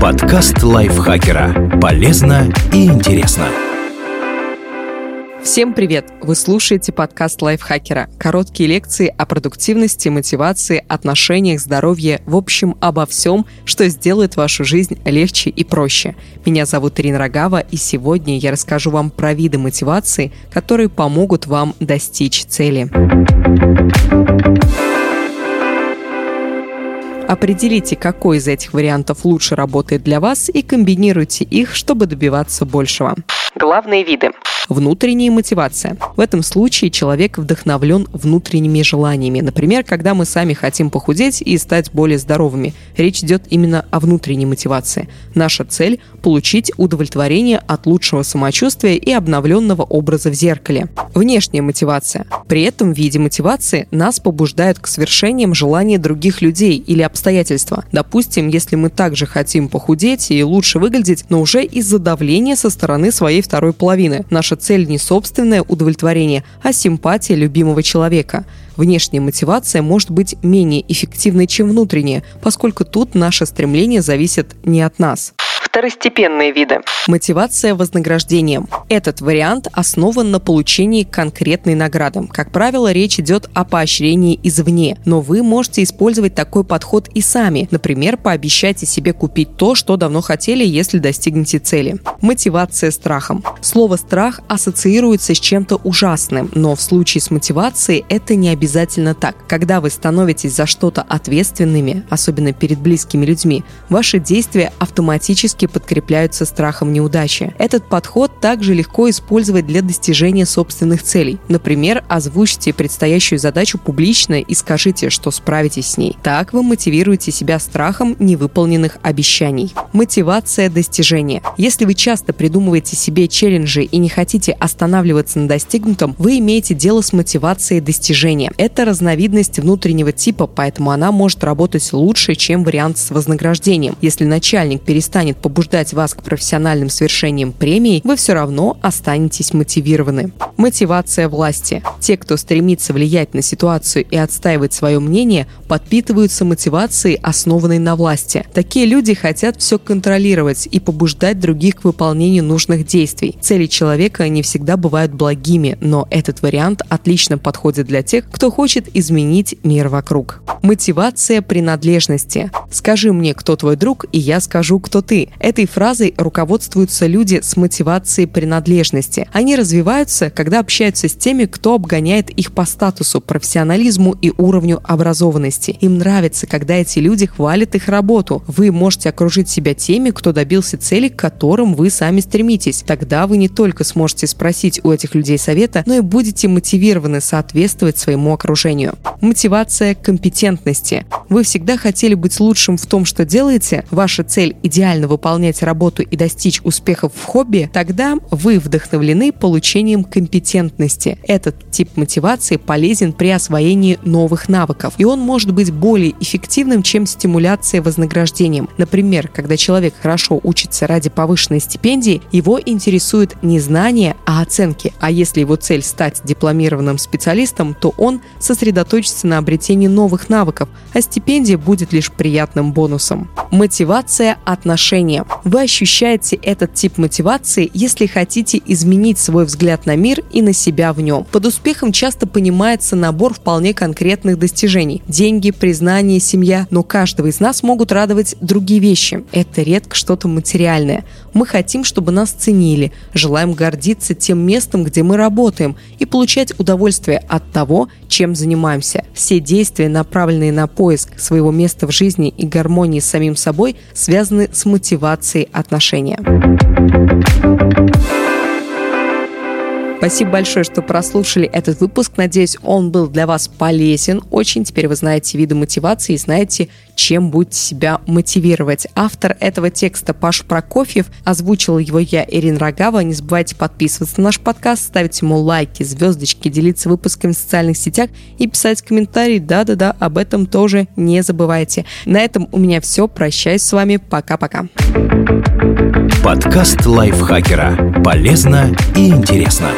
Подкаст лайфхакера. Полезно и интересно. Всем привет! Вы слушаете подкаст лайфхакера. Короткие лекции о продуктивности, мотивации, отношениях, здоровье, в общем, обо всем, что сделает вашу жизнь легче и проще. Меня зовут Ирина Рогава, и сегодня я расскажу вам про виды мотивации, которые помогут вам достичь цели. Определите, какой из этих вариантов лучше работает для вас и комбинируйте их, чтобы добиваться большего. Главные виды. Внутренняя мотивация. В этом случае человек вдохновлен внутренними желаниями. Например, когда мы сами хотим похудеть и стать более здоровыми. Речь идет именно о внутренней мотивации. Наша цель – получить удовлетворение от лучшего самочувствия и обновленного образа в зеркале. Внешняя мотивация. При этом в виде мотивации нас побуждают к свершениям желания других людей или обстоятельства. Допустим, если мы также хотим похудеть и лучше выглядеть, но уже из-за давления со стороны своей второй половины. Наша цель не собственное удовлетворение, а симпатия любимого человека. Внешняя мотивация может быть менее эффективной, чем внутренняя, поскольку тут наше стремление зависит не от нас второстепенные виды. Мотивация вознаграждением. Этот вариант основан на получении конкретной награды. Как правило, речь идет о поощрении извне, но вы можете использовать такой подход и сами. Например, пообещайте себе купить то, что давно хотели, если достигнете цели. Мотивация страхом. Слово «страх» ассоциируется с чем-то ужасным, но в случае с мотивацией это не обязательно так. Когда вы становитесь за что-то ответственными, особенно перед близкими людьми, ваши действия автоматически ошибки подкрепляются страхом неудачи. Этот подход также легко использовать для достижения собственных целей. Например, озвучьте предстоящую задачу публично и скажите, что справитесь с ней. Так вы мотивируете себя страхом невыполненных обещаний. Мотивация достижения. Если вы часто придумываете себе челленджи и не хотите останавливаться на достигнутом, вы имеете дело с мотивацией достижения. Это разновидность внутреннего типа, поэтому она может работать лучше, чем вариант с вознаграждением. Если начальник перестанет побуждать вас к профессиональным свершениям премии, вы все равно останетесь мотивированы. Мотивация власти. Те, кто стремится влиять на ситуацию и отстаивать свое мнение, подпитываются мотивацией, основанной на власти. Такие люди хотят все контролировать и побуждать других к выполнению нужных действий. Цели человека не всегда бывают благими, но этот вариант отлично подходит для тех, кто хочет изменить мир вокруг. Мотивация принадлежности. Скажи мне, кто твой друг, и я скажу, кто ты. Этой фразой руководствуются люди с мотивацией принадлежности. Они развиваются, когда общаются с теми, кто обгоняет их по статусу, профессионализму и уровню образованности. Им нравится, когда эти люди хвалят их работу. Вы можете окружить себя теми, кто добился цели, к которым вы сами стремитесь. Тогда вы не только сможете спросить у этих людей совета, но и будете мотивированы соответствовать своему окружению. Мотивация компетентности. Вы всегда хотели быть лучшим в том, что делаете? Ваша цель идеально выполнять выполнять работу и достичь успехов в хобби, тогда вы вдохновлены получением компетентности. Этот тип мотивации полезен при освоении новых навыков, и он может быть более эффективным, чем стимуляция вознаграждением. Например, когда человек хорошо учится ради повышенной стипендии, его интересует не знания, а оценки. А если его цель стать дипломированным специалистом, то он сосредоточится на обретении новых навыков, а стипендия будет лишь приятным бонусом. Мотивация отношения. Вы ощущаете этот тип мотивации, если хотите изменить свой взгляд на мир и на себя в нем. Под успехом часто понимается набор вполне конкретных достижений. Деньги, признание, семья. Но каждого из нас могут радовать другие вещи. Это редко что-то материальное. Мы хотим, чтобы нас ценили, желаем гордиться тем местом, где мы работаем, и получать удовольствие от того, чем занимаемся. Все действия, направленные на поиск своего места в жизни и гармонии с самим собой, связаны с мотивацией мотивации отношения. Спасибо большое, что прослушали этот выпуск. Надеюсь, он был для вас полезен. Очень теперь вы знаете виды мотивации и знаете, чем будете себя мотивировать. Автор этого текста Паш Прокофьев. Озвучила его я, Ирина Рогава. Не забывайте подписываться на наш подкаст, ставить ему лайки, звездочки, делиться выпусками в социальных сетях и писать комментарии. Да-да-да, об этом тоже не забывайте. На этом у меня все. Прощаюсь с вами. Пока-пока. Подкаст лайфхакера. Полезно и интересно.